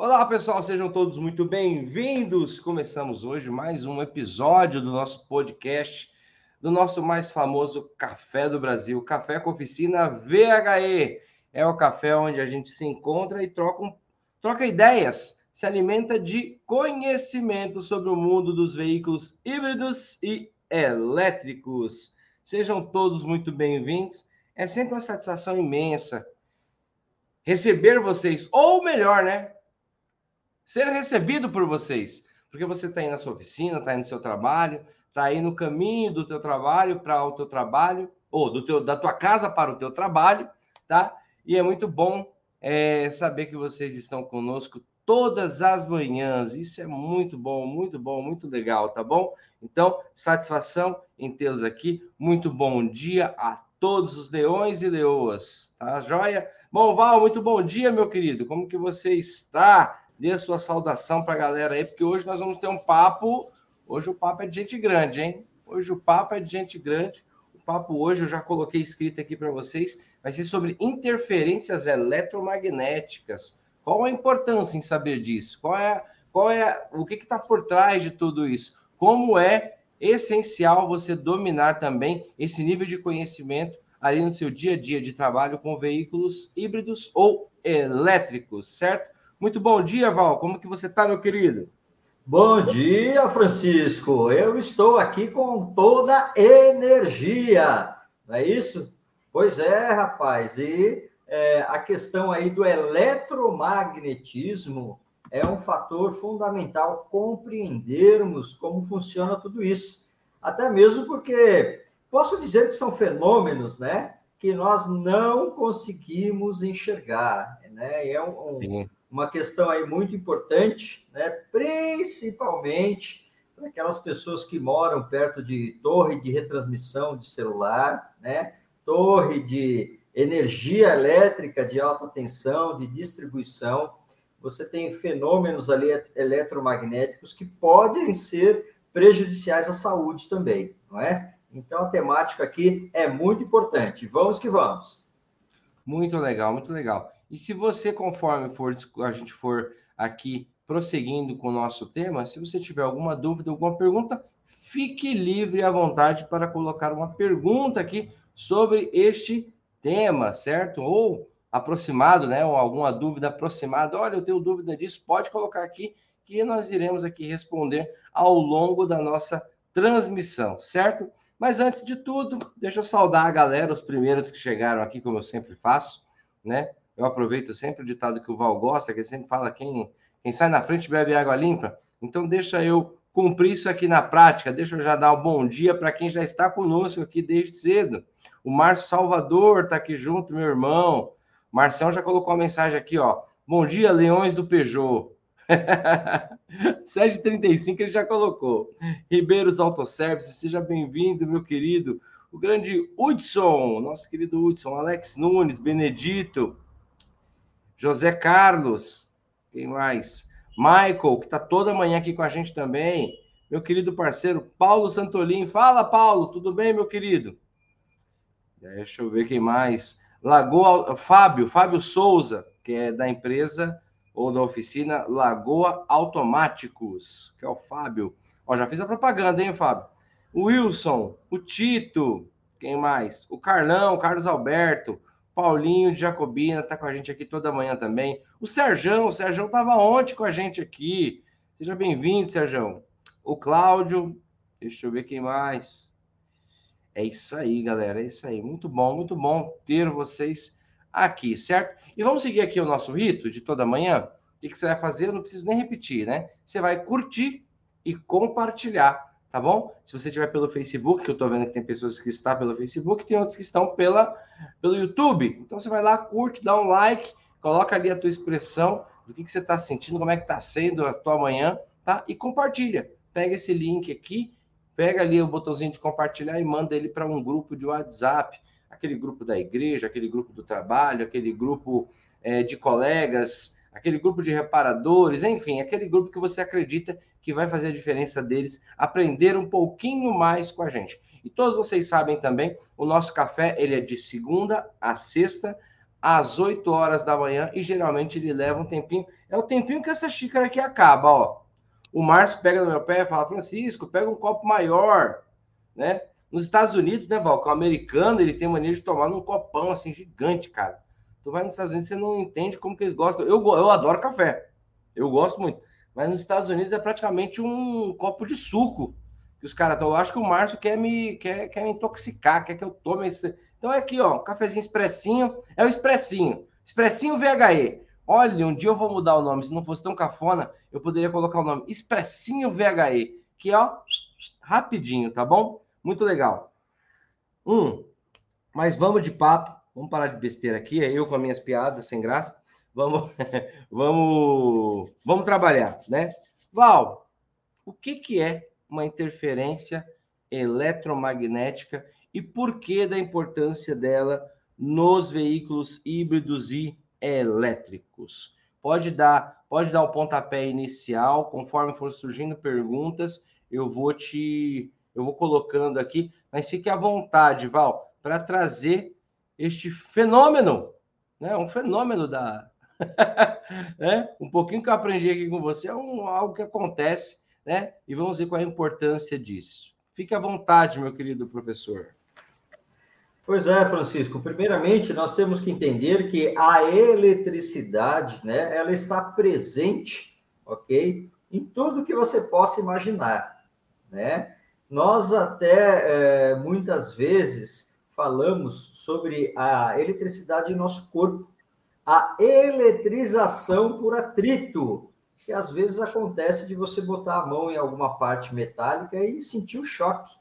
Olá, pessoal, sejam todos muito bem-vindos. Começamos hoje mais um episódio do nosso podcast, do nosso mais famoso Café do Brasil, Café com Oficina VHE. É o café onde a gente se encontra e troca, troca ideias, se alimenta de conhecimento sobre o mundo dos veículos híbridos e elétricos. Sejam todos muito bem-vindos. É sempre uma satisfação imensa receber vocês, ou melhor, né? Ser recebido por vocês, porque você está aí na sua oficina, está aí no seu trabalho, está aí no caminho do teu trabalho para o teu trabalho, ou do teu, da tua casa para o teu trabalho, tá? E é muito bom é, saber que vocês estão conosco todas as manhãs. Isso é muito bom, muito bom, muito legal, tá bom? Então, satisfação em tê-los aqui. Muito bom dia a todos os leões e leoas, tá joia? Bom, Val, muito bom dia, meu querido. Como que você está? Dê a sua saudação para a galera aí, porque hoje nós vamos ter um papo. Hoje o papo é de gente grande, hein? Hoje o papo é de gente grande. O papo hoje eu já coloquei escrito aqui para vocês, vai ser sobre interferências eletromagnéticas. Qual a importância em saber disso? Qual é, qual é o que está por trás de tudo isso? Como é essencial você dominar também esse nível de conhecimento ali no seu dia a dia de trabalho com veículos híbridos ou elétricos, certo? Muito bom dia, Val. Como que você está, meu querido? Bom dia, Francisco. Eu estou aqui com toda energia, não é isso? Pois é, rapaz. E é, a questão aí do eletromagnetismo é um fator fundamental compreendermos como funciona tudo isso. Até mesmo porque posso dizer que são fenômenos, né? Que nós não conseguimos enxergar, né? É um, um uma questão aí muito importante, né? principalmente para aquelas pessoas que moram perto de torre de retransmissão de celular, né? torre de energia elétrica de alta tensão, de distribuição. Você tem fenômenos ali eletromagnéticos que podem ser prejudiciais à saúde também, não é? Então a temática aqui é muito importante. Vamos que vamos. Muito legal, muito legal. E se você, conforme for a gente for aqui prosseguindo com o nosso tema, se você tiver alguma dúvida, alguma pergunta, fique livre à vontade para colocar uma pergunta aqui sobre este tema, certo? Ou aproximado, né? Ou alguma dúvida aproximada. Olha, eu tenho dúvida disso, pode colocar aqui que nós iremos aqui responder ao longo da nossa transmissão, certo? Mas antes de tudo, deixa eu saudar a galera, os primeiros que chegaram aqui, como eu sempre faço, né? Eu aproveito sempre o ditado que o Val gosta, que ele sempre fala quem, quem sai na frente bebe água limpa. Então, deixa eu cumprir isso aqui na prática. Deixa eu já dar um bom dia para quem já está conosco aqui desde cedo. O Márcio Salvador está aqui junto, meu irmão. O já colocou uma mensagem aqui, ó. Bom dia, Leões do Peugeot. 7h35 ele já colocou. Ribeiros Autosservice, seja bem-vindo, meu querido. O grande Hudson, nosso querido Hudson, Alex Nunes, Benedito, José Carlos, quem mais? Michael, que está toda manhã aqui com a gente também. Meu querido parceiro Paulo Santolin. Fala, Paulo, tudo bem, meu querido? Deixa eu ver quem mais. Lagoa, Fábio, Fábio Souza, que é da empresa ou da oficina Lagoa Automáticos, que é o Fábio. Ó, já fiz a propaganda, hein, Fábio? O Wilson, o Tito, quem mais? O Carlão, o Carlos Alberto, Paulinho de Jacobina está com a gente aqui toda manhã também. O Serjão, o Serjão estava ontem com a gente aqui. Seja bem-vindo, Serjão. O Cláudio, deixa eu ver quem mais. É isso aí, galera, é isso aí. Muito bom, muito bom ter vocês aqui, certo? E vamos seguir aqui o nosso rito de toda manhã. O que você vai fazer? Eu não preciso nem repetir, né? Você vai curtir e compartilhar tá bom? Se você estiver pelo Facebook, que eu estou vendo que tem pessoas que estão pelo Facebook, tem outros que estão pela, pelo YouTube. Então você vai lá, curte, dá um like, coloca ali a tua expressão do que, que você está sentindo, como é que está sendo a tua manhã, tá? E compartilha. Pega esse link aqui, pega ali o botãozinho de compartilhar e manda ele para um grupo de WhatsApp, aquele grupo da igreja, aquele grupo do trabalho, aquele grupo é, de colegas, aquele grupo de reparadores, enfim, aquele grupo que você acredita que vai fazer a diferença deles aprender um pouquinho mais com a gente. E todos vocês sabem também, o nosso café ele é de segunda a sexta às 8 horas da manhã e geralmente ele leva um tempinho. É o tempinho que essa xícara aqui acaba, ó. O Márcio pega no meu pé e fala, Francisco, pega um copo maior, né? Nos Estados Unidos, né, Val? O americano, ele tem mania de tomar num copão, assim, gigante, cara. Tu vai nos Estados Unidos, você não entende como que eles gostam. Eu, eu adoro café. Eu gosto muito. Mas nos Estados Unidos é praticamente um copo de suco que os caras estão. Eu acho que o Márcio quer me, quer, quer me intoxicar, quer que eu tome esse. Então é aqui, ó, um cafezinho expressinho. É o expressinho. Expressinho VHE. Olha, um dia eu vou mudar o nome. Se não fosse tão cafona, eu poderia colocar o nome Expressinho VHE, que ó, rapidinho, tá bom? Muito legal. Um, mas vamos de papo. Vamos parar de besteira aqui. É eu com as minhas piadas sem graça. Vamos, vamos, vamos trabalhar, né? Val, o que, que é uma interferência eletromagnética e por que da importância dela nos veículos híbridos e elétricos? Pode dar, pode dar o pontapé inicial, conforme for surgindo perguntas, eu vou te eu vou colocando aqui, mas fique à vontade, Val, para trazer este fenômeno, né? Um fenômeno da é, um pouquinho que eu aprendi aqui com você é um, algo que acontece né? E vamos ver qual é a importância disso. Fique à vontade, meu querido professor. Pois é, Francisco. Primeiramente, nós temos que entender que a eletricidade, né, ela está presente, ok, em tudo que você possa imaginar, né? Nós até é, muitas vezes falamos sobre a eletricidade em nosso corpo, a eletrização por atrito, que às vezes acontece de você botar a mão em alguma parte metálica e sentir o choque,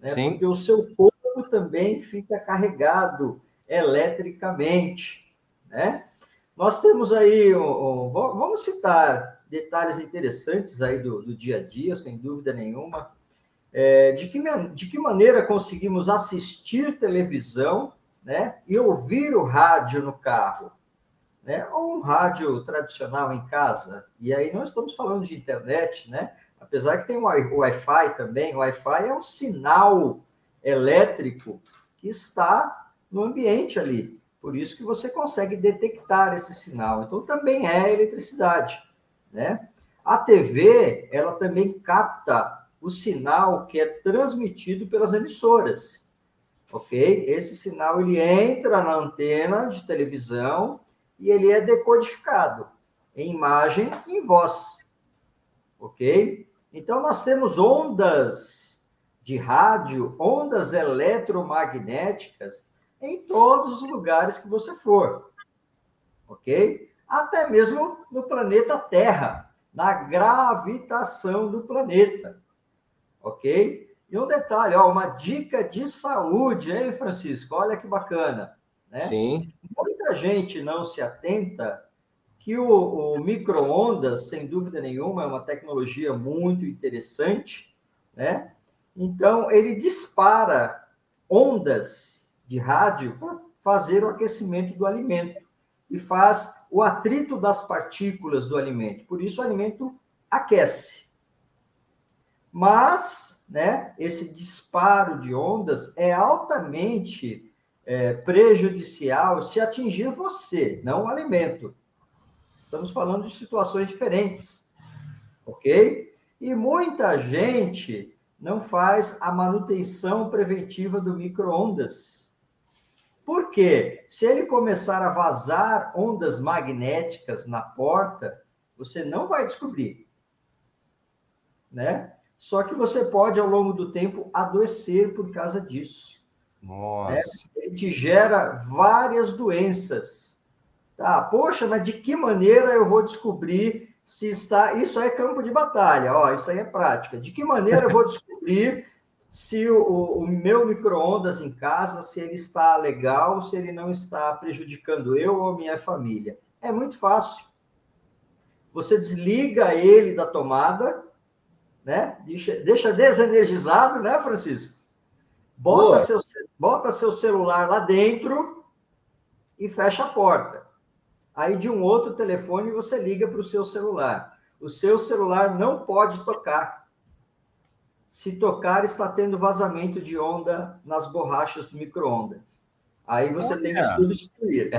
né? Sim. Porque o seu corpo também fica carregado eletricamente, né? Nós temos aí, um, um, vamos citar detalhes interessantes aí do, do, dia a dia, sem dúvida nenhuma. É, de, que, de que maneira conseguimos assistir televisão né, e ouvir o rádio no carro? né? ou um rádio tradicional em casa. E aí não estamos falando de internet, né? apesar que tem o Wi-Fi também. O Wi-Fi é um sinal elétrico que está no ambiente ali. Por isso que você consegue detectar esse sinal. Então também é eletricidade, né? A TV, ela também capta o sinal que é transmitido pelas emissoras. OK? Esse sinal ele entra na antena de televisão e ele é decodificado em imagem e em voz. Ok? Então, nós temos ondas de rádio, ondas eletromagnéticas em todos os lugares que você for. Ok? Até mesmo no planeta Terra, na gravitação do planeta. Ok? E um detalhe, ó, uma dica de saúde, hein, Francisco? Olha que bacana. Né? Sim. Muita gente não se atenta que o, o micro-ondas, sem dúvida nenhuma, é uma tecnologia muito interessante, né? Então, ele dispara ondas de rádio para fazer o aquecimento do alimento e faz o atrito das partículas do alimento. Por isso, o alimento aquece. Mas, né, esse disparo de ondas é altamente é, prejudicial se atingir você, não o alimento. Estamos falando de situações diferentes, ok? E muita gente não faz a manutenção preventiva do micro-ondas. Por quê? Se ele começar a vazar ondas magnéticas na porta, você não vai descobrir, né? Só que você pode, ao longo do tempo, adoecer por causa disso. Nossa. Né? Ele te gera várias doenças. Tá, poxa, mas de que maneira eu vou descobrir se está. Isso é campo de batalha, ó, isso aí é prática. De que maneira eu vou descobrir se o, o meu micro-ondas em casa, se ele está legal, se ele não está prejudicando eu ou minha família? É muito fácil. Você desliga ele da tomada, né? Deixa, deixa desenergizado, né, Francisco? Bota seu, bota seu celular lá dentro e fecha a porta. Aí de um outro telefone você liga para o seu celular. O seu celular não pode tocar. Se tocar, está tendo vazamento de onda nas borrachas do micro-ondas. Aí você Olha. tem que substituir.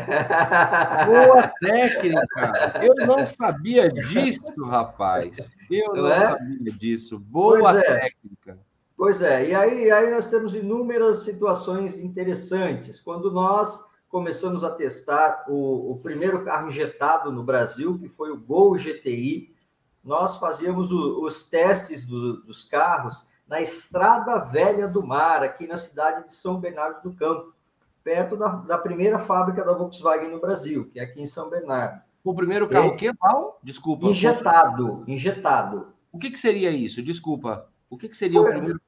Boa técnica! Eu não sabia disso, rapaz. Eu não, não é? sabia disso. Boa pois é. técnica. Pois é, e aí, aí nós temos inúmeras situações interessantes. Quando nós começamos a testar o, o primeiro carro injetado no Brasil, que foi o Gol GTI, nós fazíamos o, os testes do, dos carros na Estrada Velha do Mar, aqui na cidade de São Bernardo do Campo perto da, da primeira fábrica da Volkswagen no Brasil, que é aqui em São Bernardo. O primeiro carro, que, Val? Desculpa. Injetado, injetado. O que, que seria isso? Desculpa. O que, que seria foi, o primeiro?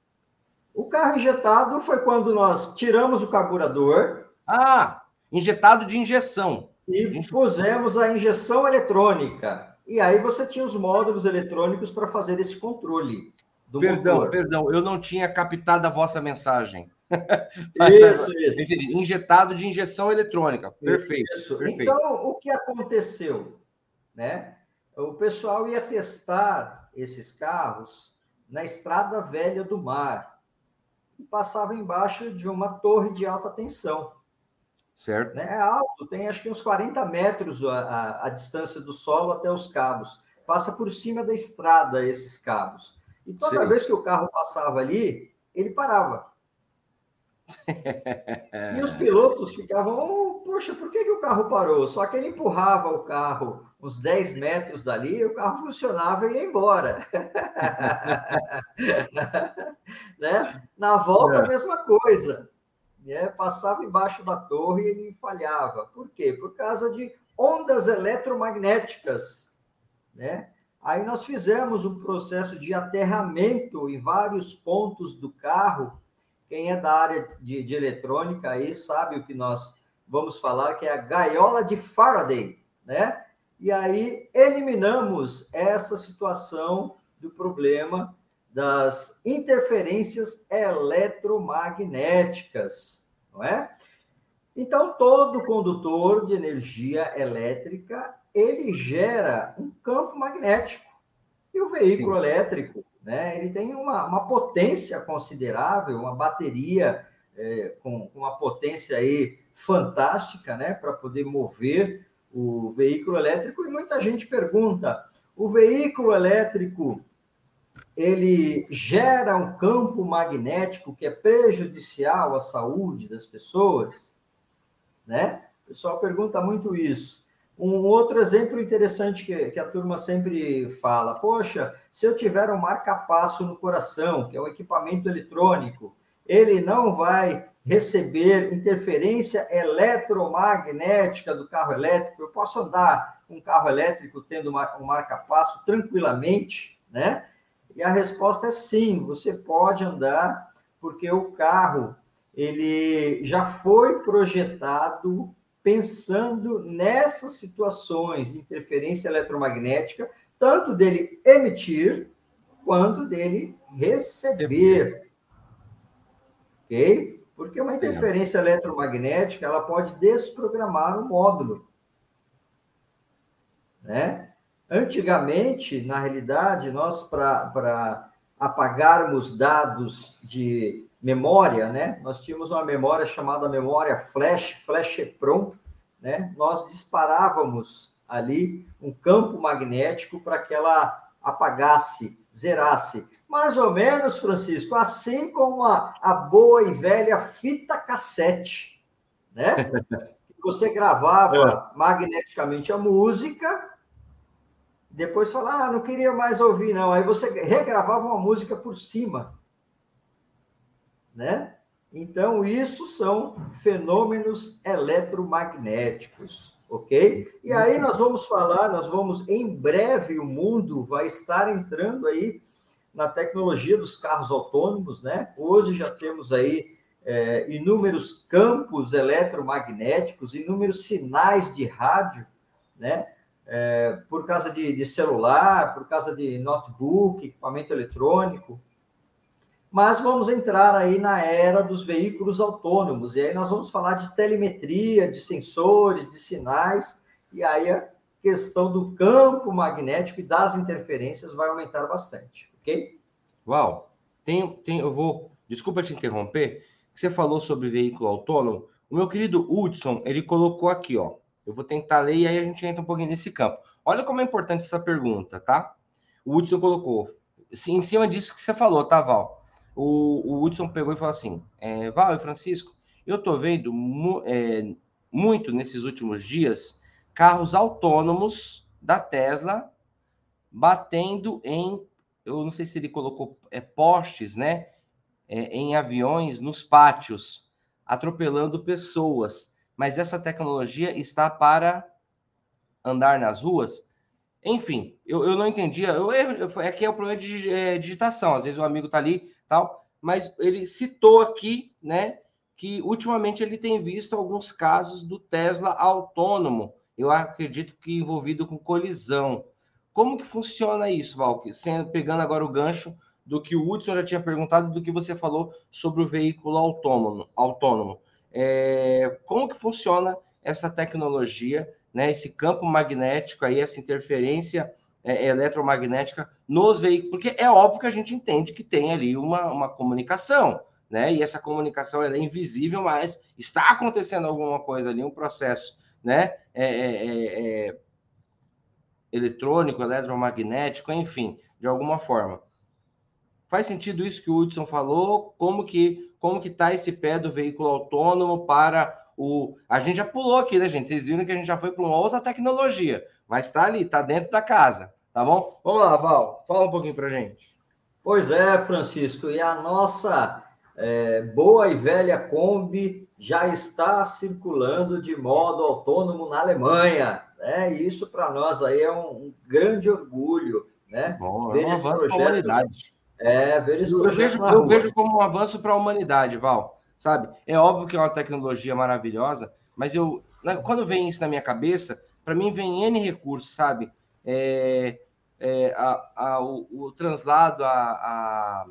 O carro injetado foi quando nós tiramos o carburador. Ah, injetado de injeção. E pusemos a injeção eletrônica. E aí você tinha os módulos eletrônicos para fazer esse controle. Perdão, motor. perdão, eu não tinha captado a vossa mensagem. isso, isso. Entendi. Injetado de injeção eletrônica. Perfeito, perfeito. Então, o que aconteceu? Né? O pessoal ia testar esses carros na Estrada Velha do Mar e passava embaixo de uma torre de alta tensão. Certo. Né? É alto, tem acho que uns 40 metros a, a, a distância do solo até os cabos. Passa por cima da estrada esses cabos. E toda Sim. vez que o carro passava ali, ele parava. E os pilotos ficavam, oh, poxa, por que, que o carro parou? Só que ele empurrava o carro uns 10 metros dali, o carro funcionava e ia embora. né? Na volta, é. a mesma coisa. Né? Passava embaixo da torre e ele falhava. Por quê? Por causa de ondas eletromagnéticas. Né? Aí nós fizemos um processo de aterramento em vários pontos do carro quem é da área de, de eletrônica aí sabe o que nós vamos falar, que é a gaiola de Faraday, né? E aí eliminamos essa situação do problema das interferências eletromagnéticas, não é? Então, todo condutor de energia elétrica, ele gera um campo magnético. E o veículo Sim. elétrico, né? Ele tem uma, uma potência considerável, uma bateria é, com, com uma potência aí fantástica, né? Para poder mover o veículo elétrico. E muita gente pergunta: o veículo elétrico ele gera um campo magnético que é prejudicial à saúde das pessoas, né? O pessoal pergunta muito isso. Um outro exemplo interessante que, que a turma sempre fala: poxa, se eu tiver um marca-passo no coração, que é um equipamento eletrônico, ele não vai receber interferência eletromagnética do carro elétrico. Eu posso andar com um carro elétrico tendo um marca-passo tranquilamente, né? E a resposta é sim, você pode andar, porque o carro ele já foi projetado pensando nessas situações de interferência eletromagnética, tanto dele emitir quanto dele receber. Ok? Porque uma interferência eletromagnética ela pode desprogramar o módulo. Né? Antigamente, na realidade, nós, para apagarmos dados de memória, né? Nós tínhamos uma memória chamada memória flash, flash EPROM, né? Nós disparávamos ali um campo magnético para que ela apagasse, zerasse. Mais ou menos, Francisco, assim como a, a boa e velha fita cassete, né? Você gravava é. magneticamente a música, depois falava, ah, não queria mais ouvir, não. Aí você regravava uma música por cima né? Então, isso são fenômenos eletromagnéticos, ok? E aí nós vamos falar, nós vamos, em breve, o mundo vai estar entrando aí na tecnologia dos carros autônomos, né? Hoje já temos aí é, inúmeros campos eletromagnéticos, inúmeros sinais de rádio, né? É, por causa de, de celular, por causa de notebook, equipamento eletrônico, mas vamos entrar aí na era dos veículos autônomos, e aí nós vamos falar de telemetria, de sensores, de sinais, e aí a questão do campo magnético e das interferências vai aumentar bastante, ok? Uau! Tem, tem, eu vou, desculpa te interromper, você falou sobre veículo autônomo, O meu querido Hudson, ele colocou aqui, ó. Eu vou tentar ler e aí a gente entra um pouquinho nesse campo. Olha como é importante essa pergunta, tá? O Hudson colocou, em cima disso que você falou, tá, Val? O, o Hudson pegou e falou assim: é, Val e Francisco, eu tô vendo mu é, muito nesses últimos dias carros autônomos da Tesla batendo em, eu não sei se ele colocou é, postes, né? É, em aviões nos pátios, atropelando pessoas. Mas essa tecnologia está para andar nas ruas? Enfim, eu, eu não entendia. Eu, eu, é que é o problema de é, digitação. Às vezes o amigo está ali, tal, mas ele citou aqui, né, que ultimamente ele tem visto alguns casos do Tesla autônomo. Eu acredito que envolvido com colisão. Como que funciona isso, Val? Sendo, pegando agora o gancho do que o Hudson já tinha perguntado, do que você falou sobre o veículo autônomo. autônomo. É, como que funciona essa tecnologia, né, esse campo magnético, aí, essa interferência é, eletromagnética nos veículos? Porque é óbvio que a gente entende que tem ali uma, uma comunicação, né? E essa comunicação é invisível, mas está acontecendo alguma coisa ali, um processo, né? É, é, é, é eletrônico, eletromagnético, enfim, de alguma forma. Faz sentido isso que o Hudson falou? Como que como que tá esse pé do veículo autônomo para o a gente já pulou aqui, né, gente? Vocês viram que a gente já foi para uma outra tecnologia, mas está ali, está dentro da casa, tá bom? Vamos lá, Val, fala um pouquinho para gente. Pois é, Francisco, e a nossa é, boa e velha Kombi já está circulando de modo autônomo na Alemanha. Né? E isso para nós aí é um, um, grande orgulho, né? Bom, ver é um esse projeto. É, ver esse eu projeto. Vejo, eu vejo como um avanço para a humanidade, Val. Sabe? É óbvio que é uma tecnologia maravilhosa, mas eu, quando vem isso na minha cabeça, para mim vem N recursos, sabe? É, é, a, a, o, o, translado, a,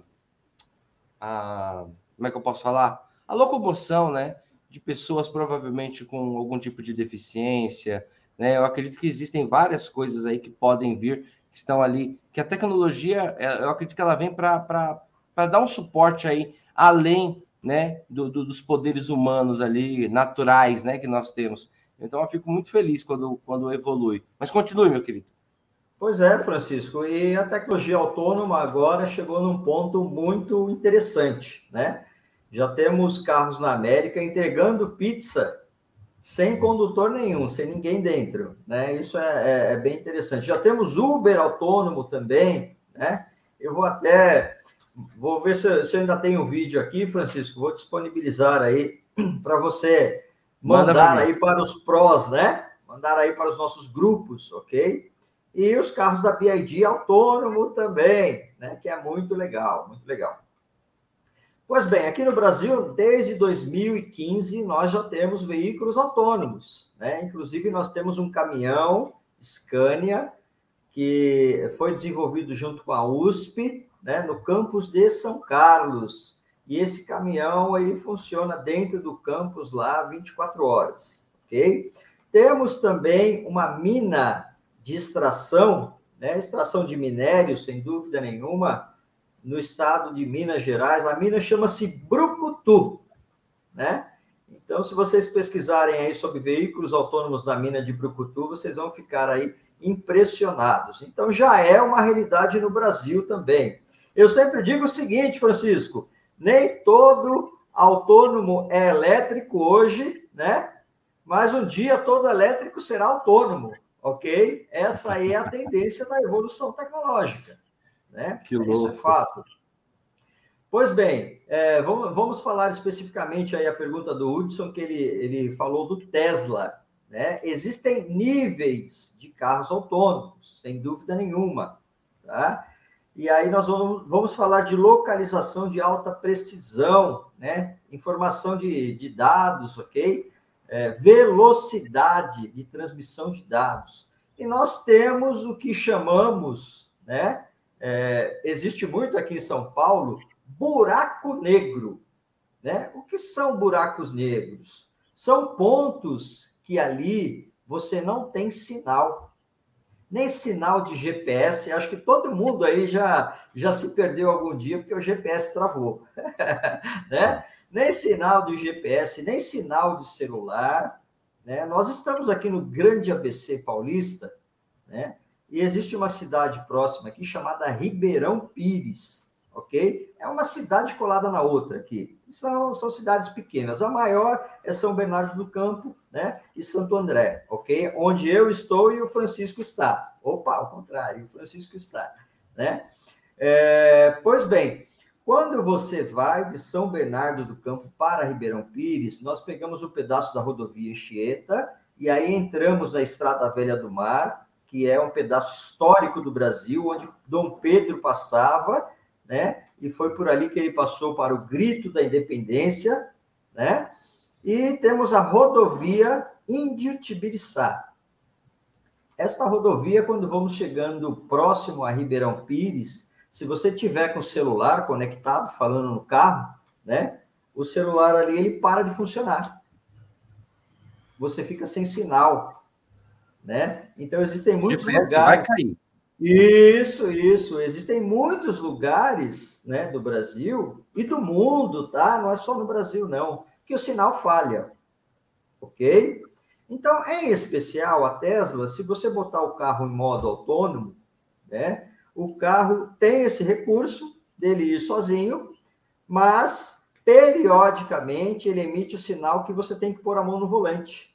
a, Como é que eu posso falar? A locomoção, né? De pessoas provavelmente com algum tipo de deficiência, né? Eu acredito que existem várias coisas aí que podem vir, que estão ali, que a tecnologia, é, eu acredito que ela vem para dar um suporte aí, além né, do, do, dos poderes humanos ali, naturais, né, que nós temos. Então, eu fico muito feliz quando, quando evolui. Mas continue, meu querido. Pois é, Francisco. E a tecnologia autônoma agora chegou num ponto muito interessante, né? Já temos carros na América entregando pizza sem condutor nenhum, sem ninguém dentro, né? Isso é, é, é, bem interessante. Já temos Uber autônomo também, né? Eu vou até vou ver se, se eu ainda tenho um vídeo aqui, Francisco. Vou disponibilizar aí para você mandar aí para os prós, né? Mandar aí para os nossos grupos, ok? E os carros da BID autônomo também, né? Que é muito legal, muito legal. Pois bem, aqui no Brasil, desde 2015, nós já temos veículos autônomos. Né? Inclusive, nós temos um caminhão Scania que foi desenvolvido junto com a USP, né, no campus de São Carlos. E esse caminhão ele funciona dentro do campus lá 24 horas, ok? Temos também uma mina de extração, né, extração de minério, sem dúvida nenhuma, no estado de Minas Gerais. A mina chama-se Brucutu, né? Então, se vocês pesquisarem aí sobre veículos autônomos da mina de Brucutu, vocês vão ficar aí impressionados. Então, já é uma realidade no Brasil também. Eu sempre digo o seguinte, Francisco: nem todo autônomo é elétrico hoje, né? Mas um dia todo elétrico será autônomo, ok? Essa aí é a tendência da evolução tecnológica. Né? Que louco. Isso é fato. Pois bem, é, vamos, vamos falar especificamente aí a pergunta do Hudson, que ele, ele falou do Tesla. Né? Existem níveis de carros autônomos, sem dúvida nenhuma. Tá? E aí nós vamos, vamos falar de localização de alta precisão, né? informação de, de dados, ok? É, velocidade de transmissão de dados. E nós temos o que chamamos né, é, existe muito aqui em São Paulo buraco negro. Né? O que são buracos negros? São pontos que ali você não tem sinal, nem sinal de GPS. Acho que todo mundo aí já, já se perdeu algum dia porque o GPS travou. né? nem sinal de GPS, nem sinal de celular. Né? Nós estamos aqui no Grande ABC Paulista, né? e existe uma cidade próxima aqui chamada Ribeirão Pires, ok? É uma cidade colada na outra aqui. São, são cidades pequenas. A maior é São Bernardo do Campo, né? E Santo André, ok? Onde eu estou e o Francisco está. Opa, ao contrário, o Francisco está, né? É, pois bem, quando você vai de São Bernardo do Campo para Ribeirão Pires, nós pegamos um pedaço da rodovia Anchieta e aí entramos na Estrada Velha do Mar, que é um pedaço histórico do Brasil, onde Dom Pedro passava, né? E foi por ali que ele passou para o Grito da Independência, né? E temos a rodovia Índio Tibiriçá. Esta rodovia, quando vamos chegando próximo a Ribeirão Pires, se você tiver com o celular conectado, falando no carro, né? O celular ali ele para de funcionar. Você fica sem sinal, né? Então existem muitos lugares. Vai cair. Isso, isso. Existem muitos lugares, né, do Brasil e do mundo, tá? Não é só no Brasil não, que o sinal falha. OK? Então, em especial a Tesla, se você botar o carro em modo autônomo, né, o carro tem esse recurso dele ir sozinho, mas periodicamente ele emite o sinal que você tem que pôr a mão no volante.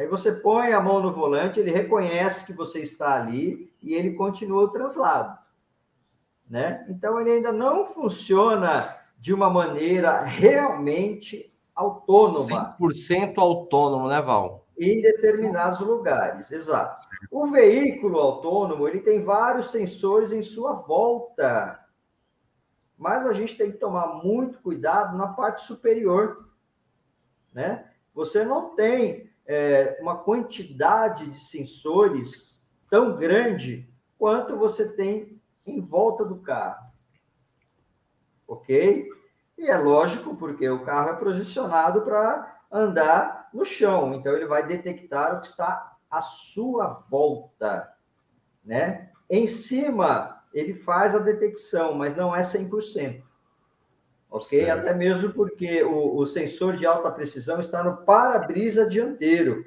Aí você põe a mão no volante, ele reconhece que você está ali e ele continua o translado. Né? Então ele ainda não funciona de uma maneira realmente autônoma. 100% autônomo, né, Val? Em determinados lugares, exato. O veículo autônomo, ele tem vários sensores em sua volta. Mas a gente tem que tomar muito cuidado na parte superior, né? Você não tem é, uma quantidade de sensores tão grande quanto você tem em volta do carro. Ok? E é lógico, porque o carro é posicionado para andar no chão, então ele vai detectar o que está à sua volta, né? Em cima, ele faz a detecção, mas não é 100%. Ok? Certo. Até mesmo porque o, o sensor de alta precisão está no para-brisa dianteiro,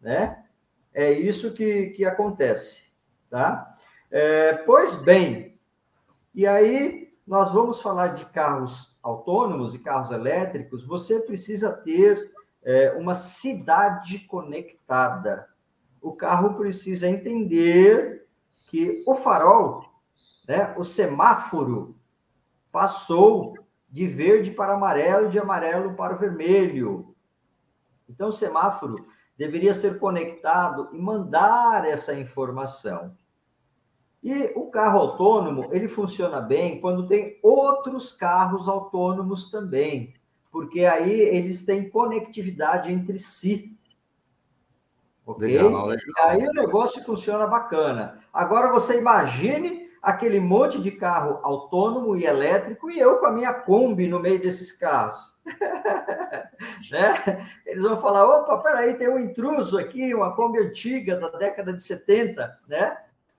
né? É isso que, que acontece, tá? É, pois bem, e aí nós vamos falar de carros autônomos e carros elétricos, você precisa ter é, uma cidade conectada. O carro precisa entender que o farol, né, o semáforo, passou de verde para amarelo, de amarelo para vermelho. Então, o semáforo deveria ser conectado e mandar essa informação. E o carro autônomo, ele funciona bem quando tem outros carros autônomos também, porque aí eles têm conectividade entre si. Ok? Legal, legal. E aí o negócio funciona bacana. Agora você imagine aquele monte de carro autônomo e elétrico e eu com a minha Kombi no meio desses carros. né? Eles vão falar: opa, peraí, tem um intruso aqui, uma Kombi antiga da década de 70, né?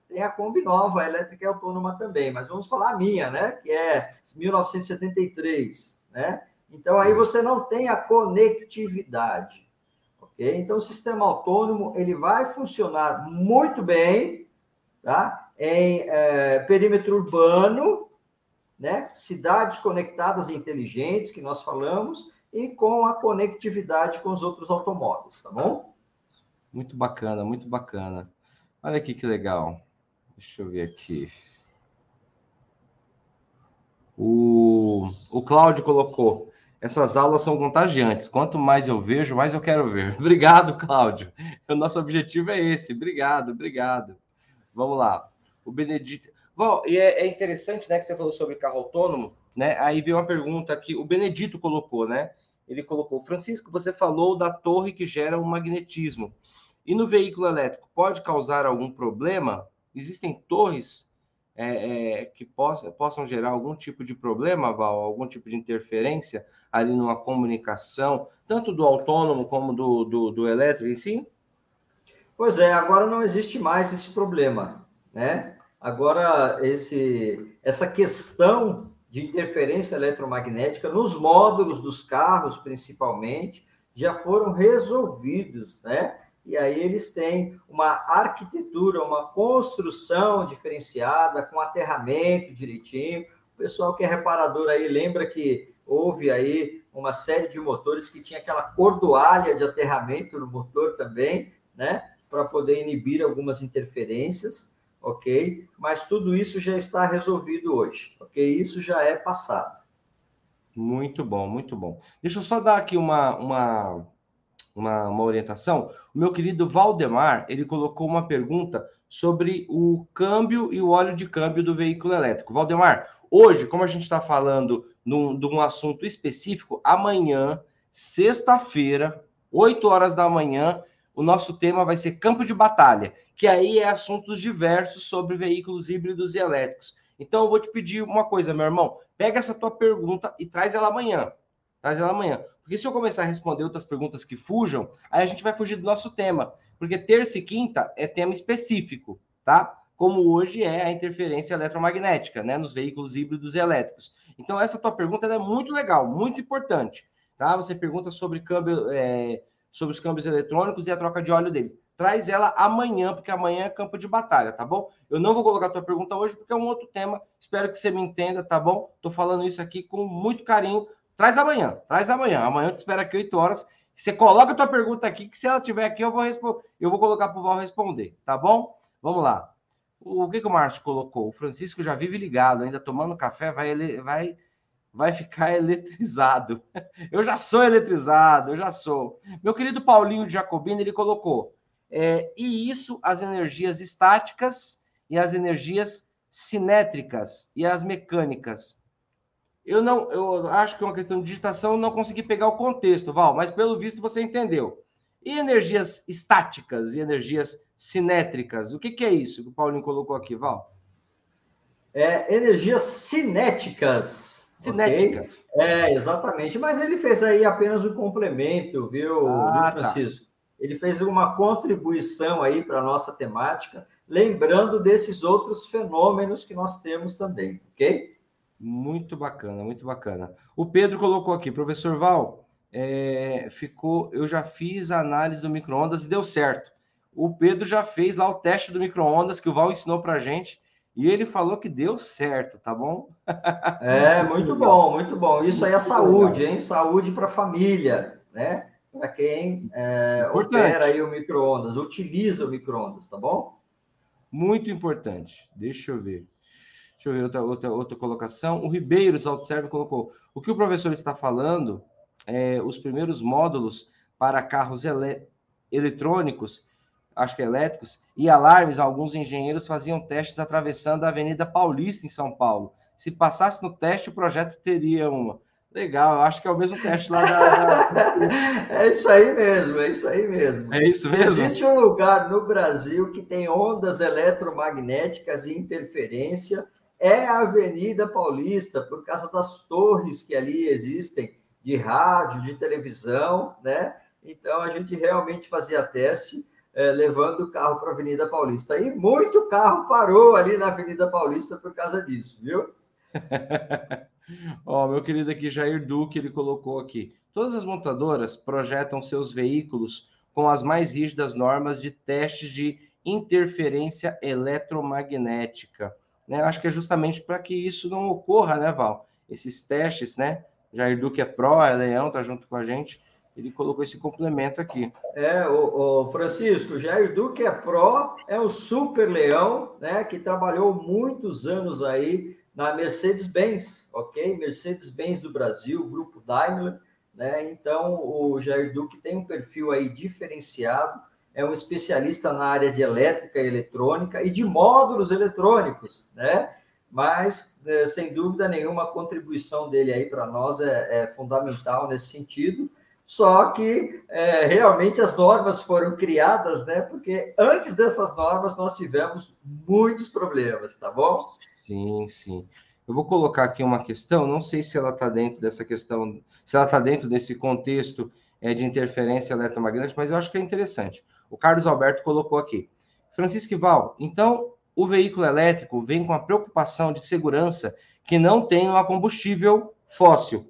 Tem a Kombi nova, a elétrica e autônoma também, mas vamos falar a minha, né? Que é 1973, né? Então aí você não tem a conectividade, ok? Então o sistema autônomo ele vai funcionar muito bem, tá? Em é, perímetro urbano, né? cidades conectadas e inteligentes, que nós falamos, e com a conectividade com os outros automóveis, tá bom? Muito bacana, muito bacana. Olha aqui que legal. Deixa eu ver aqui. O, o Cláudio colocou: essas aulas são contagiantes. Quanto mais eu vejo, mais eu quero ver. Obrigado, Cláudio. O nosso objetivo é esse. Obrigado, obrigado. Vamos lá o Benedito. Bom, e é, é, interessante, né, que você falou sobre carro autônomo, né? Aí veio uma pergunta que o Benedito colocou, né? Ele colocou, Francisco, você falou da torre que gera um magnetismo. E no veículo elétrico pode causar algum problema? Existem torres é, é, que possa, possam gerar algum tipo de problema, Val, algum tipo de interferência ali numa comunicação, tanto do autônomo como do, do, do elétrico em si? Pois é, agora não existe mais esse problema, né? Agora, esse, essa questão de interferência eletromagnética nos módulos dos carros, principalmente, já foram resolvidos, né? E aí eles têm uma arquitetura, uma construção diferenciada, com aterramento direitinho. O pessoal que é reparador aí lembra que houve aí uma série de motores que tinha aquela cordoalha de aterramento no motor também, né? Para poder inibir algumas interferências ok? Mas tudo isso já está resolvido hoje, ok? Isso já é passado. Muito bom, muito bom. Deixa eu só dar aqui uma, uma, uma, uma orientação. O meu querido Valdemar, ele colocou uma pergunta sobre o câmbio e o óleo de câmbio do veículo elétrico. Valdemar, hoje, como a gente está falando num, de um assunto específico, amanhã, sexta-feira, 8 horas da manhã, o nosso tema vai ser campo de batalha, que aí é assuntos diversos sobre veículos híbridos e elétricos. Então eu vou te pedir uma coisa, meu irmão, pega essa tua pergunta e traz ela amanhã. Traz ela amanhã. Porque se eu começar a responder outras perguntas que fujam, aí a gente vai fugir do nosso tema. Porque terça e quinta é tema específico, tá? Como hoje é a interferência eletromagnética, né, nos veículos híbridos e elétricos. Então essa tua pergunta é muito legal, muito importante, tá? Você pergunta sobre câmbio, é, sobre os câmbios eletrônicos e a troca de óleo deles. Traz ela amanhã, porque amanhã é campo de batalha, tá bom? Eu não vou colocar a tua pergunta hoje, porque é um outro tema. Espero que você me entenda, tá bom? Tô falando isso aqui com muito carinho. Traz amanhã, traz amanhã. Amanhã eu te espero aqui 8 horas. Você coloca a tua pergunta aqui, que se ela tiver aqui, eu vou, responder, eu vou colocar para o Val responder, tá bom? Vamos lá. O que, que o Márcio colocou? O Francisco já vive ligado, ainda tomando café, vai, vai vai ficar eletrizado. Eu já sou eletrizado, eu já sou. Meu querido Paulinho de Jacobino, ele colocou, é, e isso as energias estáticas e as energias cinétricas e as mecânicas. Eu não, eu acho que é uma questão de digitação, não consegui pegar o contexto, Val, mas pelo visto você entendeu. E energias estáticas e energias cinétricas, o que, que é isso que o Paulinho colocou aqui, Val? É, energias cinéticas Cinética. Okay? É, exatamente. Mas ele fez aí apenas um complemento, viu, ah, viu tá. Francisco? Tá. Ele fez uma contribuição aí para a nossa temática, lembrando desses outros fenômenos que nós temos também, ok? Muito bacana, muito bacana. O Pedro colocou aqui, professor Val, é, ficou, eu já fiz a análise do micro-ondas e deu certo. O Pedro já fez lá o teste do micro-ondas que o Val ensinou para a gente e ele falou que deu certo, tá bom? É, muito bom, muito bom. Isso aí é saúde, hein? Saúde para a família, né? Para quem é, opera aí o micro-ondas, utiliza o micro-ondas, tá bom? Muito importante. Deixa eu ver. Deixa eu ver outra, outra, outra colocação. O Ribeiros Autoserve colocou: o que o professor está falando é os primeiros módulos para carros ele eletrônicos acho que elétricos, e alarmes, alguns engenheiros faziam testes atravessando a Avenida Paulista, em São Paulo. Se passasse no teste, o projeto teria uma. Legal, eu acho que é o mesmo teste lá da. é isso aí mesmo, é isso aí mesmo. É isso mesmo. Existe um lugar no Brasil que tem ondas eletromagnéticas e interferência, é a Avenida Paulista, por causa das torres que ali existem, de rádio, de televisão, né? Então a gente realmente fazia teste é, levando o carro para a Avenida Paulista. E muito carro parou ali na Avenida Paulista por causa disso, viu? Ó, oh, meu querido aqui, Jair Duque, ele colocou aqui. Todas as montadoras projetam seus veículos com as mais rígidas normas de testes de interferência eletromagnética. Né? Acho que é justamente para que isso não ocorra, né, Val? Esses testes, né? Jair Duque é pró, é leão, tá junto com a gente ele colocou esse complemento aqui. É, o, o, Francisco, Jair Duque é pró, é um super leão, né, que trabalhou muitos anos aí na Mercedes-Benz, ok? Mercedes-Benz do Brasil, grupo Daimler, né? Então, o Jair Duque tem um perfil aí diferenciado, é um especialista na área de elétrica e eletrônica e de módulos eletrônicos, né? Mas, é, sem dúvida nenhuma, a contribuição dele aí para nós é, é fundamental nesse sentido só que é, realmente as normas foram criadas, né? Porque antes dessas normas nós tivemos muitos problemas, tá bom? Sim, sim. Eu vou colocar aqui uma questão, não sei se ela está dentro dessa questão, se ela está dentro desse contexto é, de interferência eletromagnética, mas eu acho que é interessante. O Carlos Alberto colocou aqui. Francisco Val, então o veículo elétrico vem com a preocupação de segurança que não tenham a combustível fóssil,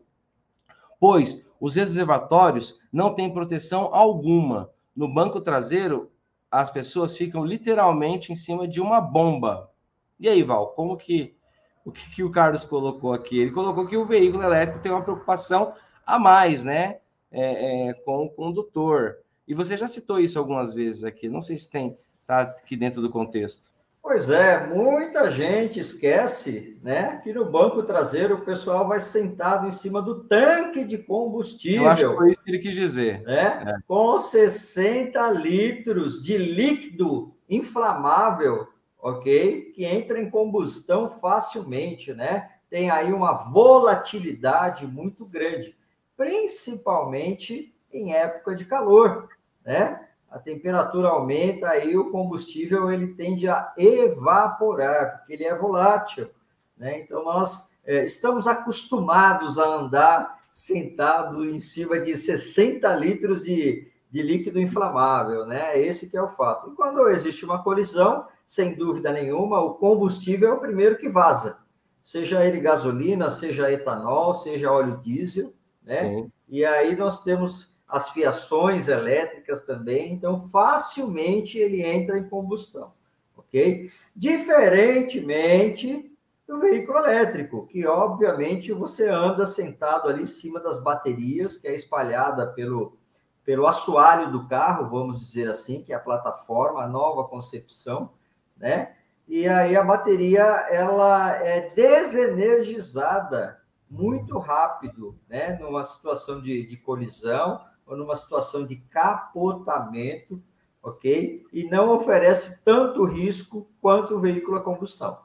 pois os reservatórios não têm proteção alguma. No banco traseiro, as pessoas ficam literalmente em cima de uma bomba. E aí, Val, como que o que, que o Carlos colocou aqui? Ele colocou que o veículo elétrico tem uma preocupação a mais, né? É, é, com o condutor. E você já citou isso algumas vezes aqui. Não sei se tem tá aqui dentro do contexto. Pois é, muita gente esquece, né, que no banco traseiro o pessoal vai sentado em cima do tanque de combustível. Eu acho que foi isso que ele quis dizer. Né? É. Com 60 litros de líquido inflamável, ok? Que entra em combustão facilmente, né? Tem aí uma volatilidade muito grande, principalmente em época de calor, né? A temperatura aumenta, aí o combustível ele tende a evaporar, porque ele é volátil. Né? Então, nós é, estamos acostumados a andar sentado em cima de 60 litros de, de líquido inflamável, né? Esse que é o fato. E quando existe uma colisão, sem dúvida nenhuma, o combustível é o primeiro que vaza. Seja ele gasolina, seja etanol, seja óleo diesel, né? Sim. E aí nós temos as fiações elétricas também, então facilmente ele entra em combustão, ok? Diferentemente do veículo elétrico, que obviamente você anda sentado ali em cima das baterias, que é espalhada pelo, pelo assoalho do carro, vamos dizer assim, que é a plataforma, a nova concepção, né? E aí a bateria ela é desenergizada muito rápido, né? Numa situação de, de colisão ou numa situação de capotamento, ok? E não oferece tanto risco quanto o veículo a combustão.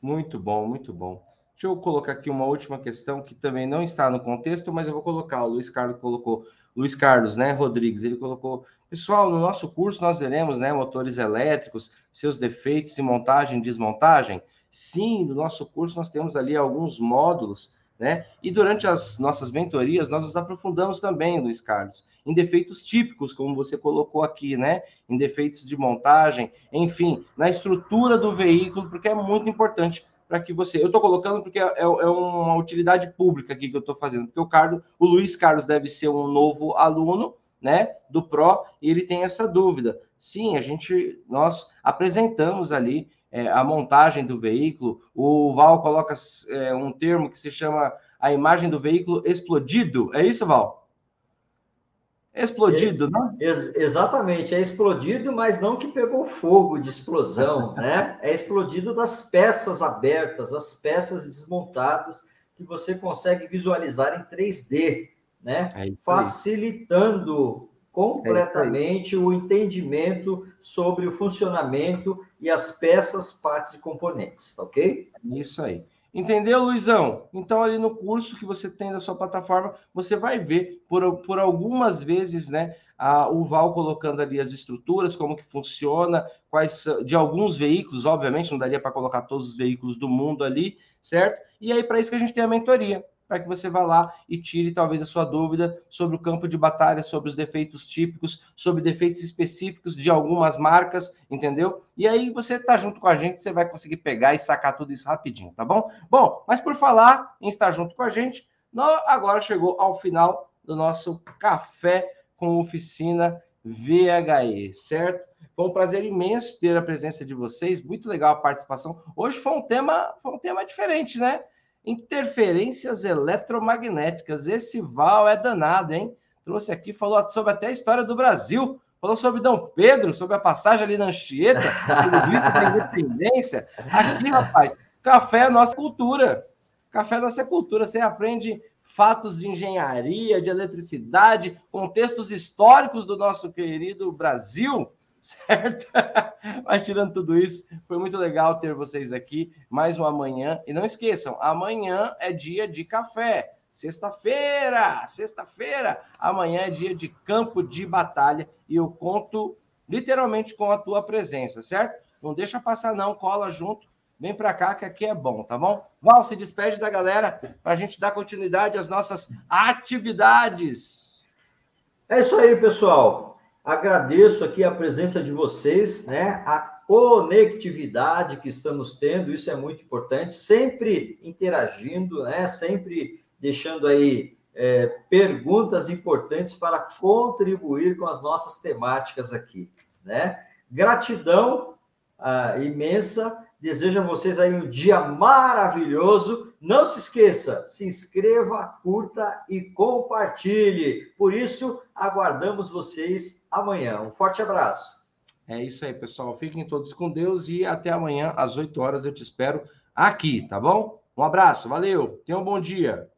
Muito bom, muito bom. Deixa eu colocar aqui uma última questão que também não está no contexto, mas eu vou colocar. O Luiz Carlos colocou, Luiz Carlos, né, Rodrigues, ele colocou, pessoal, no nosso curso nós veremos, né, motores elétricos, seus defeitos e montagem desmontagem. Sim, no nosso curso nós temos ali alguns módulos né? E durante as nossas mentorias, nós nos aprofundamos também, Luiz Carlos, em defeitos típicos, como você colocou aqui, né? Em defeitos de montagem, enfim, na estrutura do veículo, porque é muito importante para que você. Eu estou colocando porque é, é, uma utilidade pública aqui que eu estou fazendo, porque o Carlos, o Luiz Carlos deve ser um novo aluno, né? Do Pro, e ele tem essa dúvida. Sim, a gente, nós apresentamos ali é, a montagem do veículo. O Val coloca é, um termo que se chama a imagem do veículo explodido. É isso, Val? Explodido, né? Ex exatamente, é explodido, mas não que pegou fogo de explosão, né? É explodido das peças abertas, as peças desmontadas que você consegue visualizar em 3D, né? É Facilitando completamente é o entendimento sobre o funcionamento e as peças, partes e componentes, tá ok? Isso aí. Entendeu, Luizão? Então, ali no curso que você tem da sua plataforma, você vai ver por, por algumas vezes, né, a, o Val colocando ali as estruturas, como que funciona, quais de alguns veículos, obviamente, não daria para colocar todos os veículos do mundo ali, certo? E aí, para isso que a gente tem a mentoria para que você vá lá e tire talvez a sua dúvida sobre o campo de batalha, sobre os defeitos típicos, sobre defeitos específicos de algumas marcas, entendeu? E aí você está junto com a gente, você vai conseguir pegar e sacar tudo isso rapidinho, tá bom? Bom, mas por falar em estar junto com a gente, nós agora chegou ao final do nosso café com oficina VHE, certo? Foi um prazer imenso ter a presença de vocês, muito legal a participação. Hoje foi um tema, foi um tema diferente, né? Interferências eletromagnéticas. Esse Val é danado, hein? Trouxe aqui, falou sobre até a história do Brasil, falou sobre Dom Pedro, sobre a passagem ali na Anchieta, o grito da independência. Aqui, rapaz, café é nossa cultura. Café é nossa cultura. Você aprende fatos de engenharia, de eletricidade, contextos históricos do nosso querido Brasil certo? Mas tirando tudo isso, foi muito legal ter vocês aqui mais uma manhã. E não esqueçam, amanhã é dia de café. Sexta-feira, sexta-feira, amanhã é dia de campo de batalha e eu conto literalmente com a tua presença, certo? Não deixa passar não, cola junto, vem para cá que aqui é bom, tá bom? Val, se despede da galera para a gente dar continuidade às nossas atividades. É isso aí, pessoal. Agradeço aqui a presença de vocês, né? A conectividade que estamos tendo, isso é muito importante, sempre interagindo, né? Sempre deixando aí é, perguntas importantes para contribuir com as nossas temáticas aqui, né? Gratidão ah, imensa, desejo a vocês aí um dia maravilhoso. Não se esqueça, se inscreva, curta e compartilhe. Por isso, aguardamos vocês amanhã. Um forte abraço. É isso aí, pessoal. Fiquem todos com Deus e até amanhã às 8 horas eu te espero aqui, tá bom? Um abraço, valeu. Tenha um bom dia.